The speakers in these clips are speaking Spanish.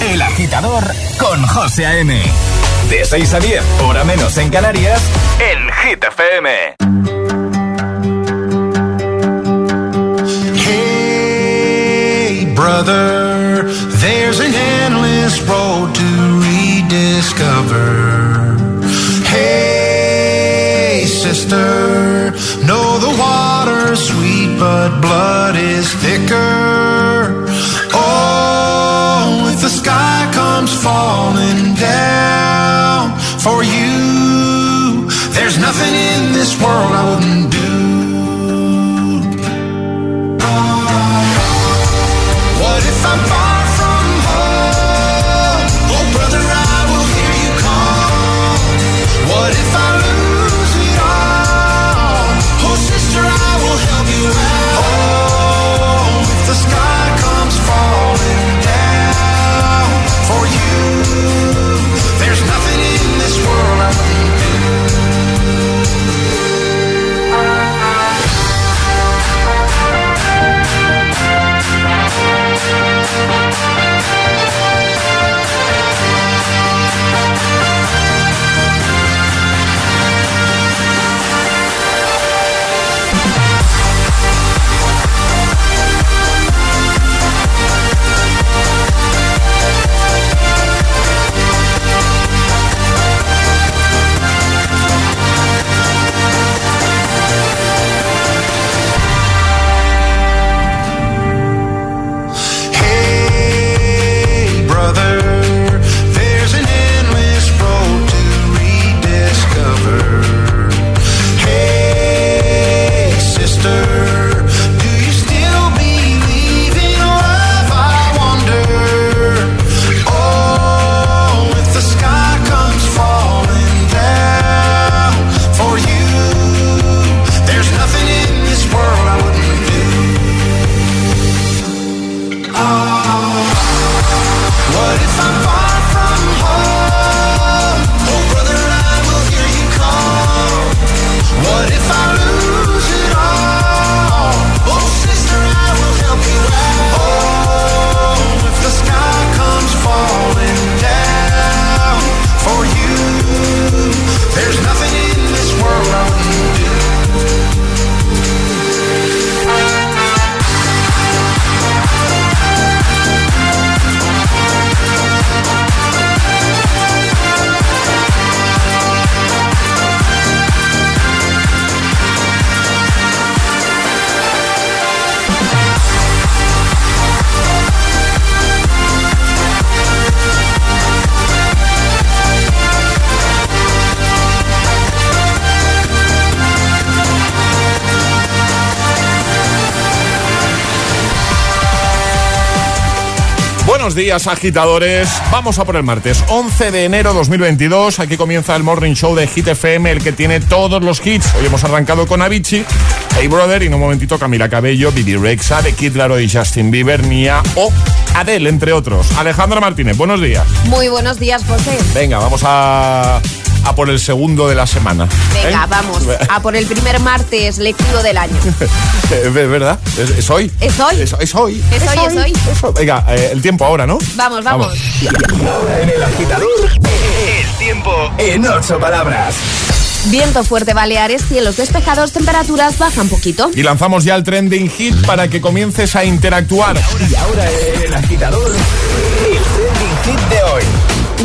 El agitador con José A.M. De 6 a 10, hora menos en Canarias, en Hit FM. Hey, brother, there's an endless road to rediscover. Hey, sister, know the water's sweet, but blood is thicker. Falling down for you, there's nothing in this world I wouldn't días, agitadores. Vamos a por el martes 11 de enero 2022. Aquí comienza el Morning Show de Hit FM, el que tiene todos los hits. Hoy hemos arrancado con Avicii, Hey Brother y en un momentito Camila Cabello, Bibi Rexa, The Kid Laroi y Justin Bieber, Nia o Adele, entre otros. Alejandra Martínez, buenos días. Muy buenos días, José. Venga, vamos a, a por el segundo de la semana. Venga, ¿Eh? vamos. A por el primer martes lectivo del año. ¿Es verdad? ¿Es, es hoy? ¿Es hoy? Es, es hoy. Es hoy, es hoy. Es hoy. Venga, eh, el tiempo ahora, ¿no? Vamos, vamos. En el agitador, el tiempo en ocho palabras. Viento fuerte Baleares, cielos despejados, temperaturas bajan poquito. Y lanzamos ya el trending hit para que comiences a interactuar. Y ahora el agitador,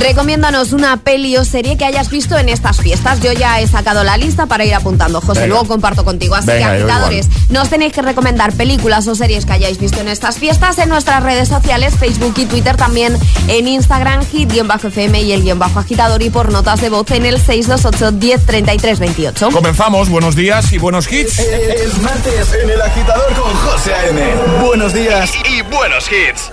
Recomiéndanos una peli o serie que hayas visto en estas fiestas. Yo ya he sacado la lista para ir apuntando, José. Venga. Luego comparto contigo. Así Venga, que, agitadores, nos tenéis que recomendar películas o series que hayáis visto en estas fiestas en nuestras redes sociales, Facebook y Twitter, también en Instagram, hit-fm y el guion bajo agitador y por notas de voz en el 628 10 33 28. Comenzamos, buenos días y buenos hits. Es martes en el agitador con José A.M. Buenos días y buenos hits.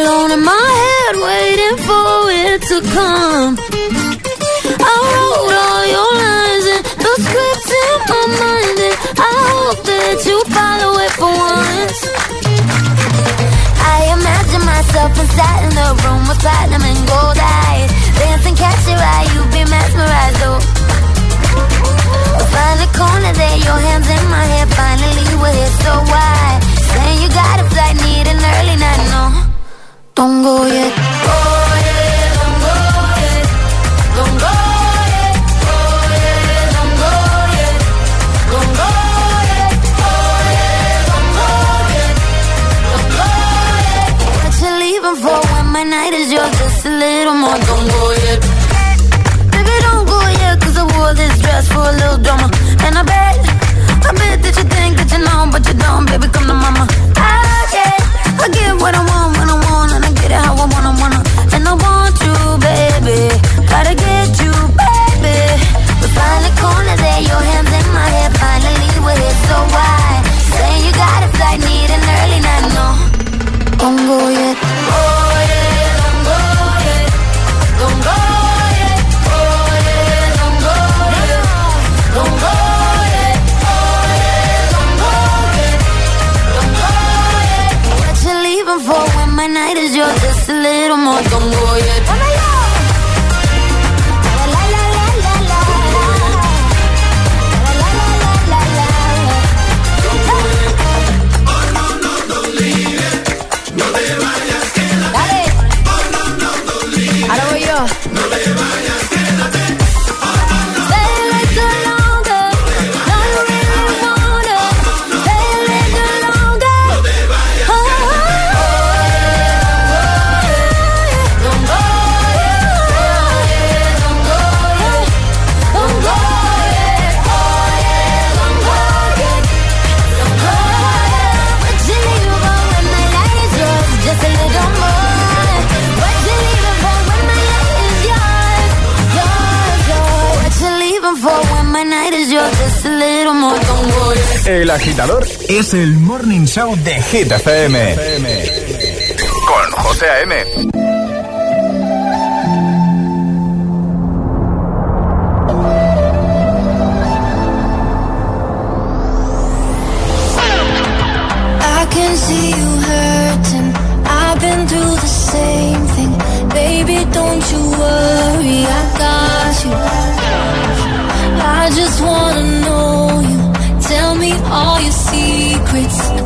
alone in my head, waiting for it to come. I wrote all your lines and the scripts in my mind, and I hope that you follow it for once. I imagine myself inside in the room with platinum and gold eyes, dancing, catch your eye, you be mesmerized, oh. don't go yet. El agitador es el morning show de Hit FM. Con José A.M. I can see you hurting. I've been through the same thing. Baby, don't you worry, I got you. I just wanna know. quits.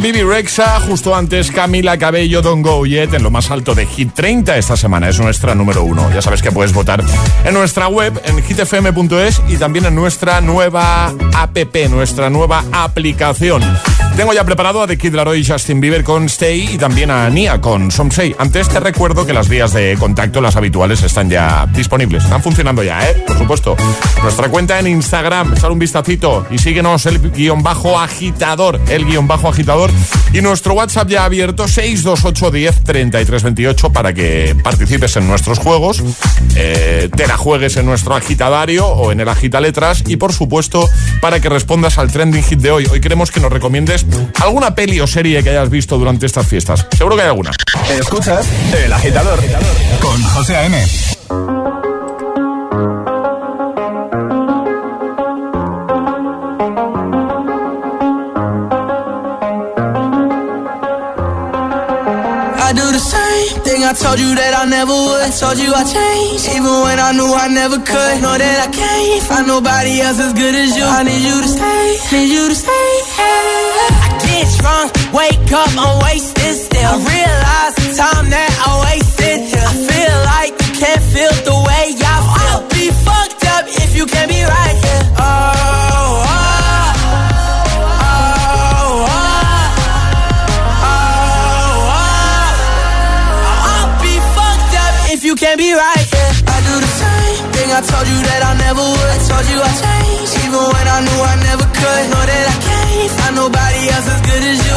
Bibi Rexa, justo antes Camila Cabello, Don't Go Yet, en lo más alto de Hit 30 esta semana. Es nuestra número uno. Ya sabes que puedes votar en nuestra web, en hitfm.es y también en nuestra nueva app, nuestra nueva aplicación. Tengo ya preparado a The Kid Laroi y Justin Bieber con Stay y también a Nia con Some Say. Antes te recuerdo que las vías de contacto, las habituales, están ya disponibles. Están funcionando ya, ¿eh? Por supuesto. Nuestra cuenta en Instagram, echar un vistacito y síguenos el guion bajo agitador, el guion bajo agitador. Y nuestro WhatsApp ya abierto 628 10 33 28 para que participes en nuestros juegos, eh, te la juegues en nuestro agitadario o en el agita letras y por supuesto para que respondas al trending hit de hoy. Hoy queremos que nos recomiendes alguna peli o serie que hayas visto durante estas fiestas. Seguro que hay alguna. Escuchas El Agitador con José A.M. I do the same thing I told you that I never would. I told you I changed, even when I knew I never could. Know that I can't find nobody else as good as you. I need you to stay, need you to stay. I get drunk, wake up, I'm wasted still. I realize the time that I wasted here. I feel like you can't feel the way I feel. I'll be fucked up if you can't be right here. Oh, oh, oh, oh. oh. I'll be fucked up if you can't be right. Yeah. I do the same thing I told you that I never would. I told you I changed, even when I knew I never could.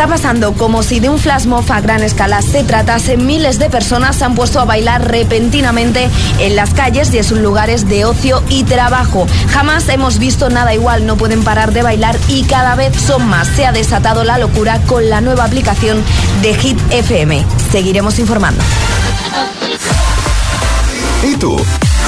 Está pasando como si de un flash mob a gran escala se tratase. Miles de personas se han puesto a bailar repentinamente en las calles y en sus lugares de ocio y trabajo. Jamás hemos visto nada igual, no pueden parar de bailar y cada vez son más. Se ha desatado la locura con la nueva aplicación de Hit FM. Seguiremos informando. ¿Y tú?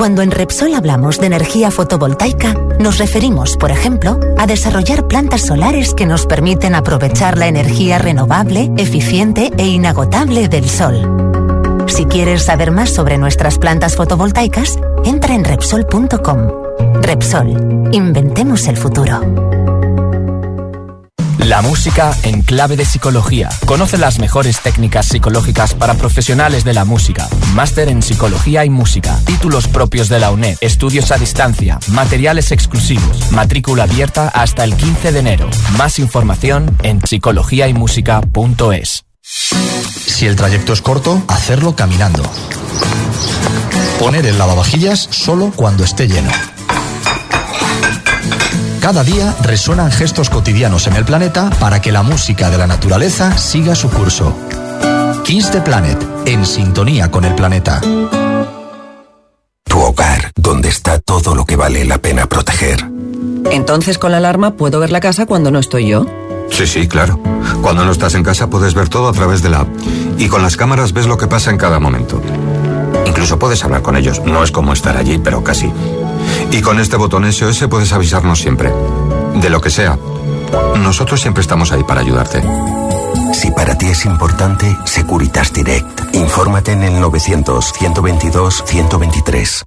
Cuando en Repsol hablamos de energía fotovoltaica, nos referimos, por ejemplo, a desarrollar plantas solares que nos permiten aprovechar la energía renovable, eficiente e inagotable del sol. Si quieres saber más sobre nuestras plantas fotovoltaicas, entra en Repsol.com. Repsol, inventemos el futuro. La música en clave de psicología. Conoce las mejores técnicas psicológicas para profesionales de la música. Máster en psicología y música. Títulos propios de la UNED. Estudios a distancia. Materiales exclusivos. Matrícula abierta hasta el 15 de enero. Más información en psicologiaymusica.es. Si el trayecto es corto, hacerlo caminando. Poner el lavavajillas solo cuando esté lleno. Cada día resuenan gestos cotidianos en el planeta para que la música de la naturaleza siga su curso. Kiss the Planet, en sintonía con el planeta. Tu hogar, donde está todo lo que vale la pena proteger. Entonces con la alarma puedo ver la casa cuando no estoy yo. Sí, sí, claro. Cuando no estás en casa puedes ver todo a través de la app. Y con las cámaras ves lo que pasa en cada momento. Incluso puedes hablar con ellos. No es como estar allí, pero casi. Y con este botón SOS puedes avisarnos siempre. De lo que sea. Nosotros siempre estamos ahí para ayudarte. Si para ti es importante, Securitas Direct. Infórmate en el 900-122-123.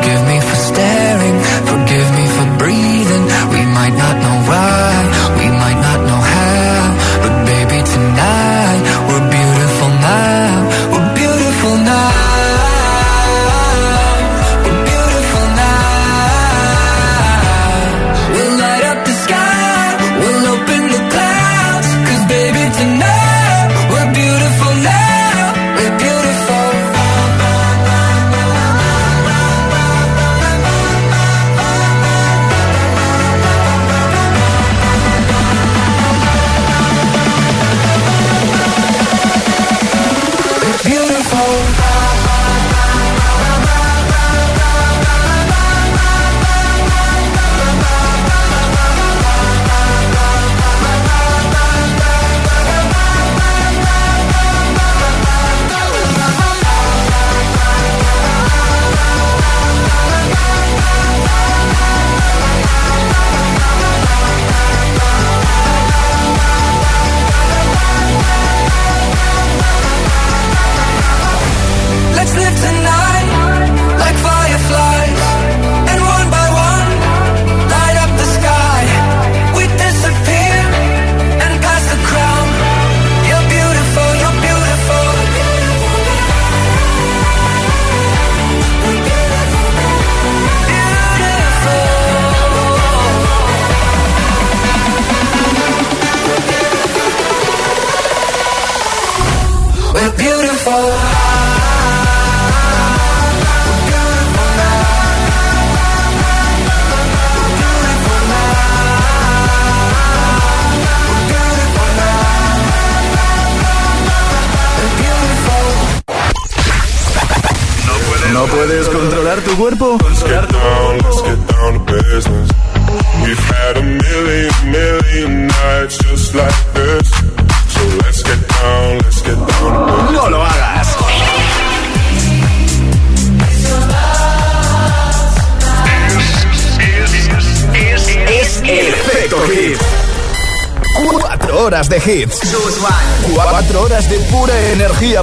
I got no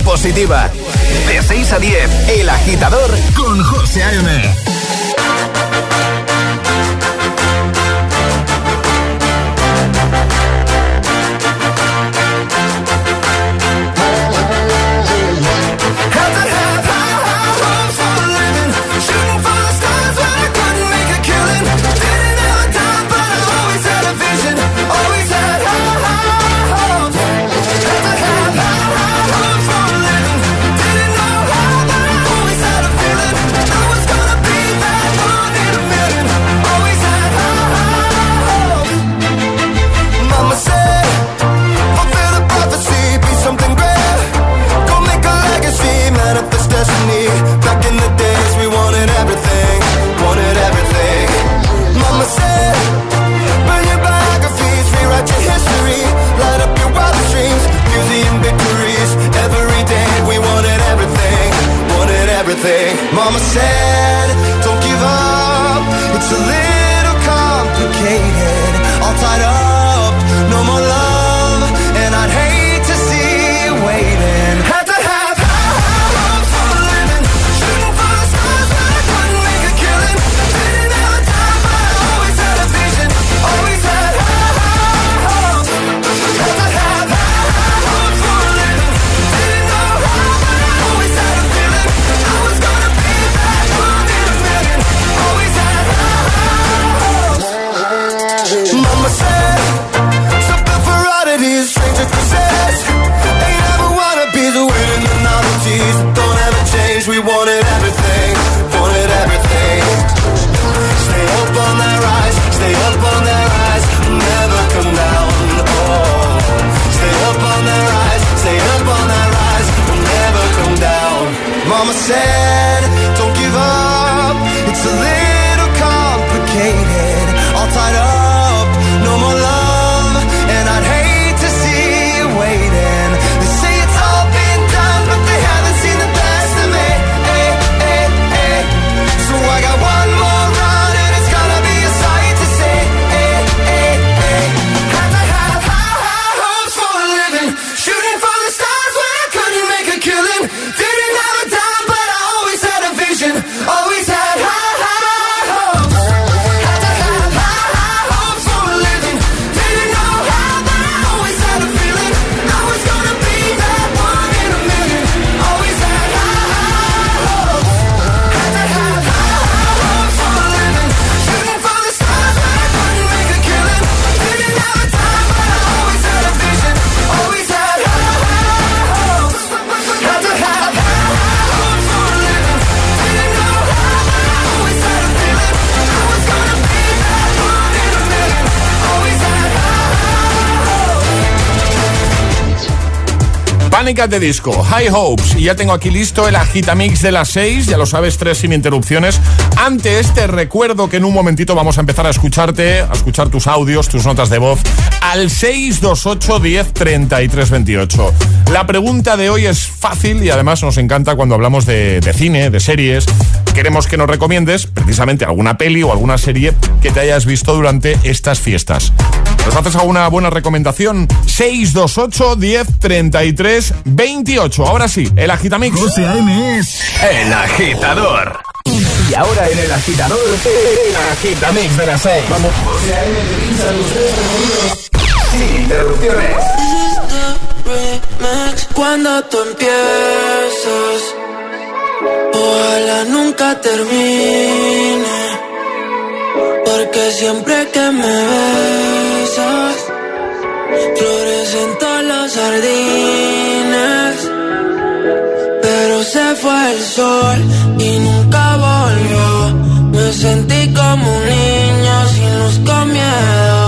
positiva. Pánica de disco, High Hopes. Y ya tengo aquí listo el agitamix de las 6, ya lo sabes, tres sin interrupciones. Ante este recuerdo que en un momentito vamos a empezar a escucharte, a escuchar tus audios, tus notas de voz, al 628 10 33 28. La pregunta de hoy es fácil y además nos encanta cuando hablamos de, de cine, de series. Queremos que nos recomiendes precisamente alguna peli o alguna serie que te hayas visto durante estas fiestas. ¿Nos haces alguna buena recomendación? 628 10 33 28. Ahora sí, el agitamix. José A.M. es el agitador. Y ahora en el agitador, el agitamix de las 6. Vamos. José A.M. sin interrupciones. remix cuando tú empiezas. Ojalá nunca termine. Porque siempre que me besas, florecen todos los jardines. Pero se fue el sol y nunca volvió. Me sentí como un niño sin luz con miedo.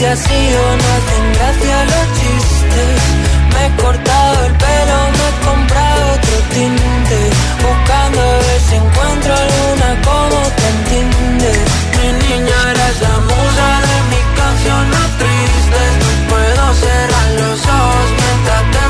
Te has ido no hacen gracia los chistes. Me he cortado el pelo, me he comprado otro tinte. Buscando a ver si encuentro alguna como te entiende. Mi niña eres la musa de mi canción no triste. No puedo cerrar los ojos mientras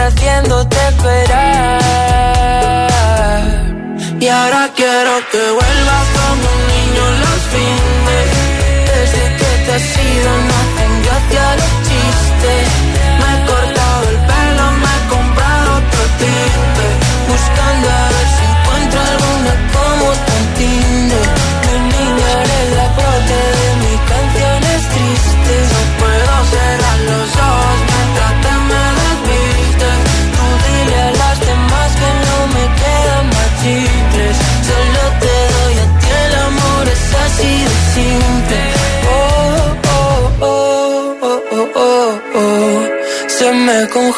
siempre haciéndote esperar. Y ahora quiero que vuelvas como un niño los fines. Desde que te has ido no hacen gracia los chistes.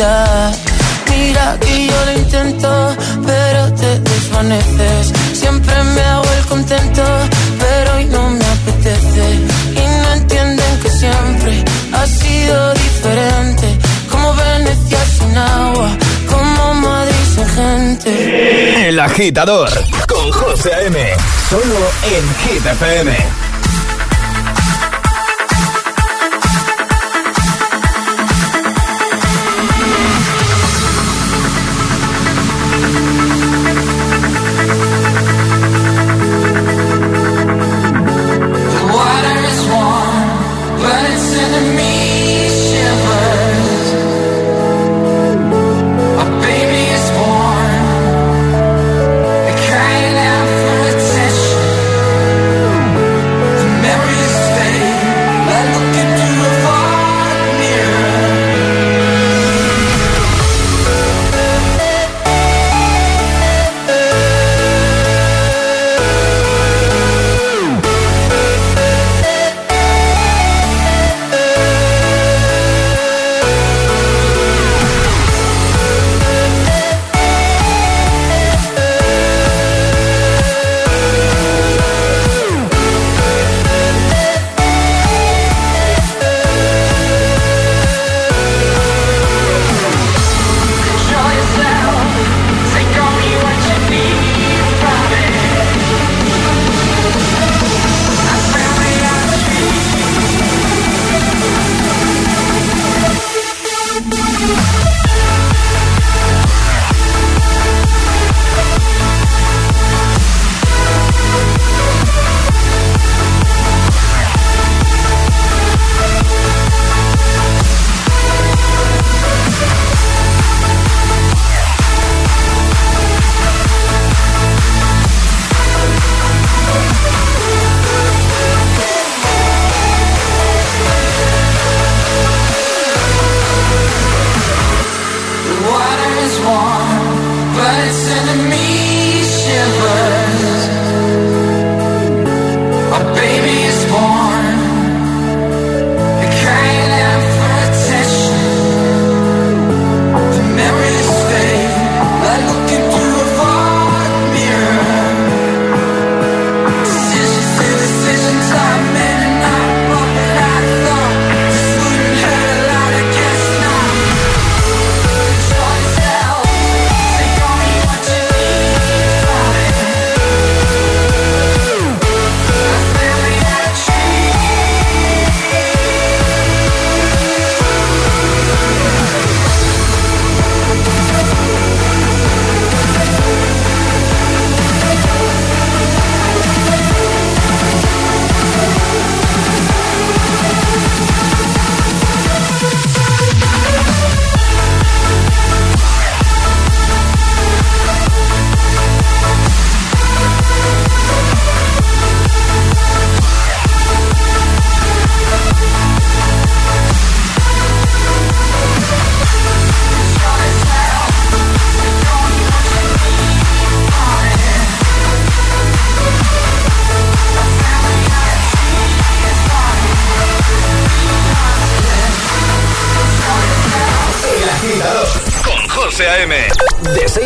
Mira que yo lo intento, pero te desvaneces. Siempre me hago el contento, pero hoy no me apetece. Y no entienden que siempre ha sido diferente. Como Venecia sin agua, como Madrid sin gente. El agitador con José A.M. Solo en Hit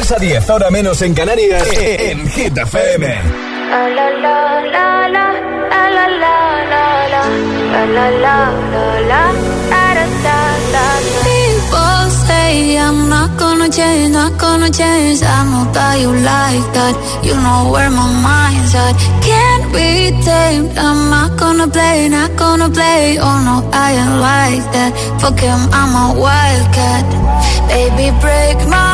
3 a 10, ahora menos en Canarias, en Hit FM. People say I'm not gonna change, not gonna change. I know that you like that. You know where my mind's at. Can't be tamed. I'm not gonna play, not gonna play. Oh no, I ain't like that. Fuck him, I'm a wildcat. Baby, break my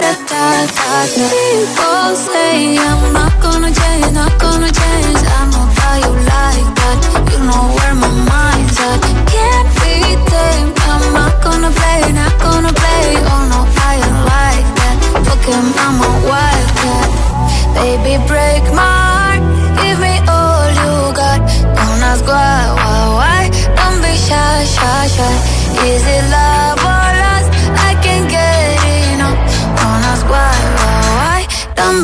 Da da da da. People say I'm not gonna change, not gonna change. I know how you like that. You know where my mind's at. Can't be tamed. I'm not gonna play, not gonna play. Oh no, I ain't like that. Fuck him, I'm a wildcat. Baby, break my heart. Give me all you got. Don't ask why, why, why. Don't be shy, shy, shy. Is it love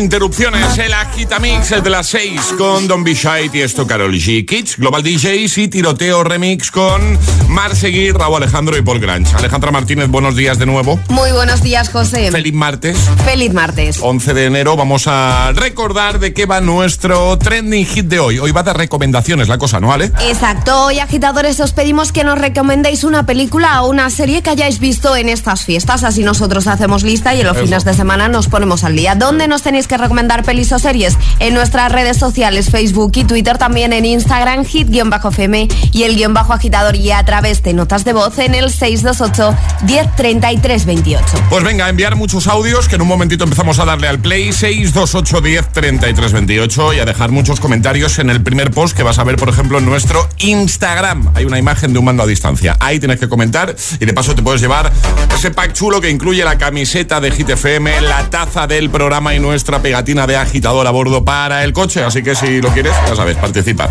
Interrupciones, el Agitamix es de las 6 con Don Be Shy, Tiesto, Carol G, Kids, Global DJs y Tiroteo Remix con Mar Seguir, Raúl Alejandro y Paul Granch. Alejandra Martínez, buenos días de nuevo. Muy buenos días, José. Feliz martes. Feliz martes. 11 de enero vamos a recordar de qué va nuestro trending hit de hoy. Hoy va de recomendaciones la cosa, ¿no, vale? Exacto, hoy agitadores os pedimos que nos recomendéis una película o una serie que hayáis visto en estas fiestas, así nosotros hacemos lista y en los Eso. fines de semana nos ponemos al día. ¿Dónde nos tenéis que recomendar pelis o series? En nuestras redes sociales, Facebook y Twitter, también en Instagram, hit-fm y el guion bajo agitador y a través de notas de voz en el 628 1033 28. Pues venga, enviar muchos audios que en un momentito empezamos a darle al play 628 10 33 28 y a dejar muchos comentarios en el primer post que vas a ver, por ejemplo, en nuestro Instagram. Hay una imagen de un mando a distancia. Ahí tienes que comentar y de paso te puedes llevar ese pack chulo que incluye la camiseta de Hit FM, la taza del programa y nuestra pegatina de agitador a bordo para el coche. Así que si lo quieres, ya sabes, participa.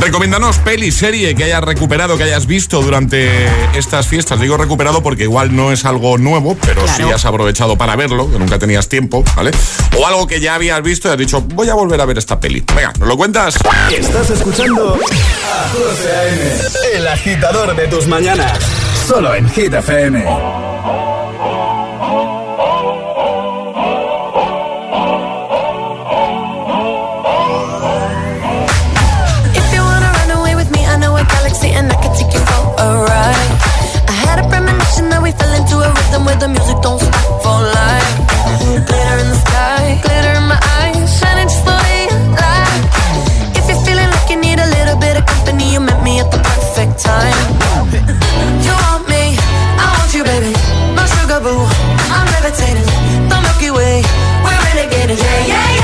Recomiéndanos peli, serie que hayas recuperado, que hayas visto durante estas fiestas. Digo recuperado porque igual no es algo nuevo, pero sí has aprovechado para verlo, que nunca tenías tiempo, ¿vale? O algo que ya habías visto y has dicho, voy a volver a ver esta peli. Venga, ¿nos lo cuentas? Estás escuchando a 12 a.m. El agitador de tus mañanas. Solo en Hit FM. Time. You want me, I want you, baby. No sugar boo, I'm levitating. The Milky Way, we're renegading. Yeah, yeah, yeah.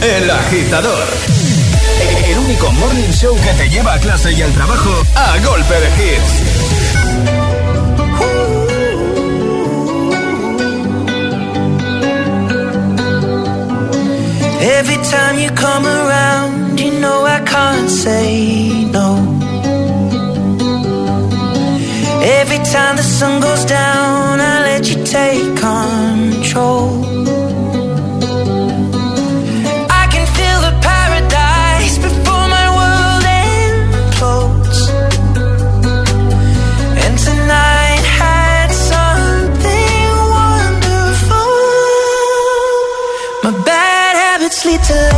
El agitador. El único morning show que te lleva a clase y al trabajo a golpe de hits. Every time you come around, you know I can't say no. Every time the sun goes down, I let you take control. to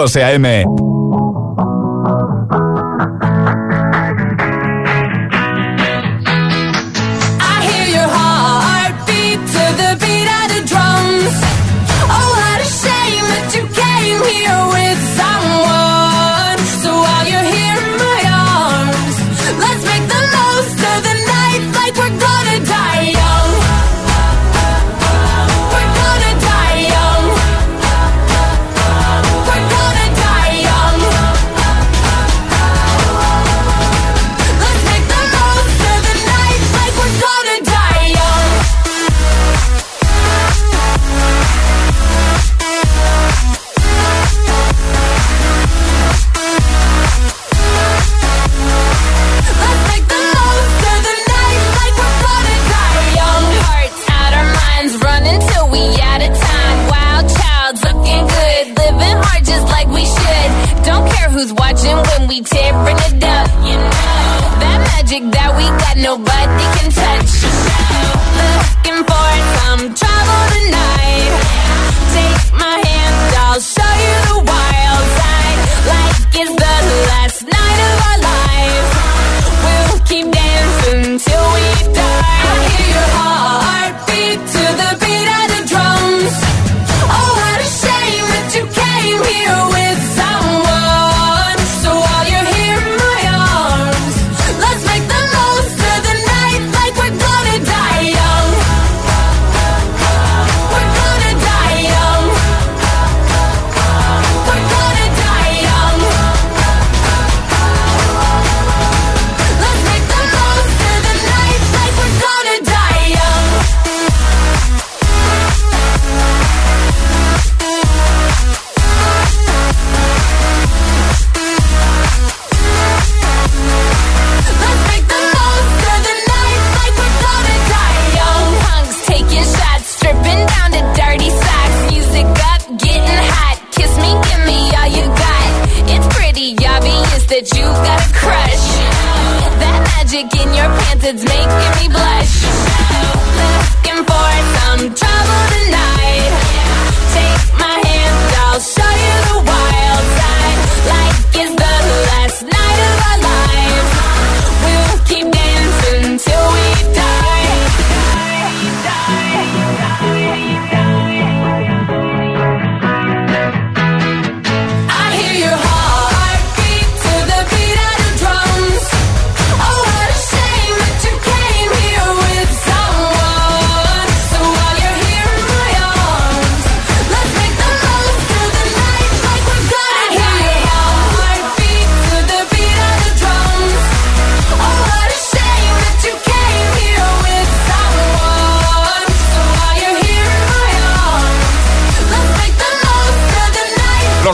José A.M.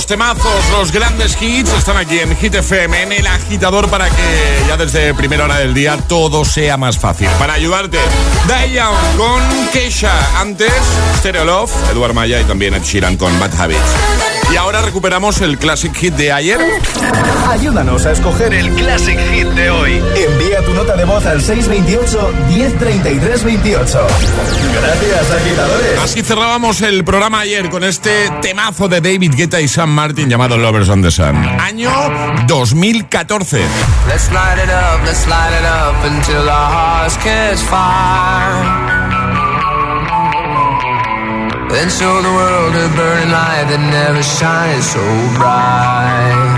temazos, los grandes hits están aquí en Hit FM, en el agitador para que ya desde primera hora del día todo sea más fácil. Para ayudarte, Dayan con Keisha, antes Stereo Love, Eduard Maya y también Ed Sheeran con Bad Habits. Y ahora recuperamos el Classic Hit de ayer. Ayúdanos a escoger el Classic Hit de hoy. Envía tu nota de voz al 628-103328. Gracias, agitadores. Así cerrábamos el programa ayer con este temazo de David Guetta y Sam Martin llamado Lovers on the Sun. Año 2014. Let's light it up, let's light it up until our hearts catch fire. Then show the world a burning light that never shines so bright.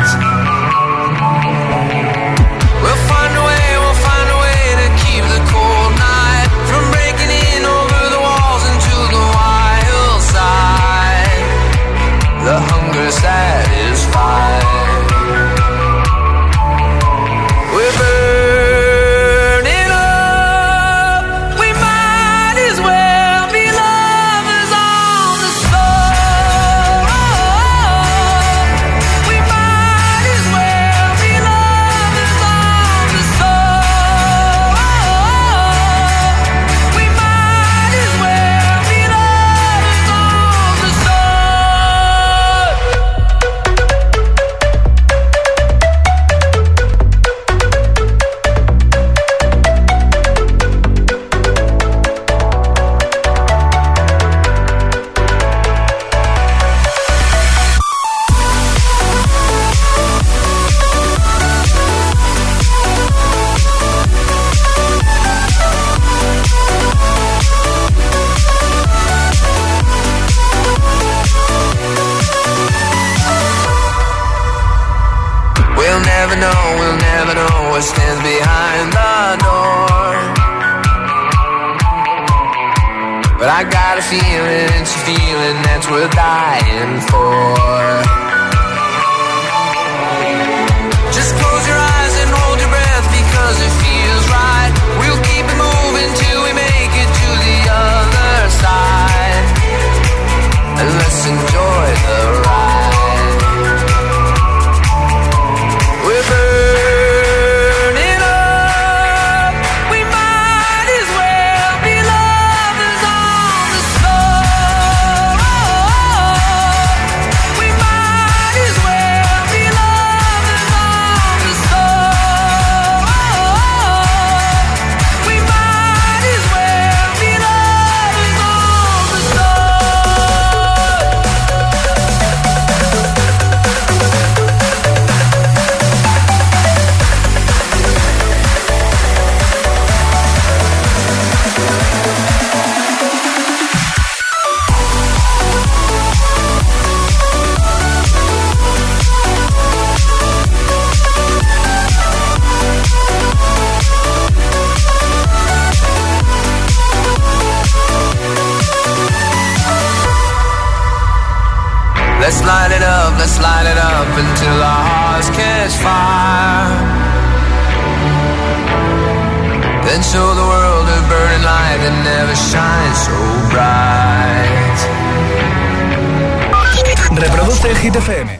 dying for fire. Then show the world a burning light that never shines so bright. Reproduce el Hit FM.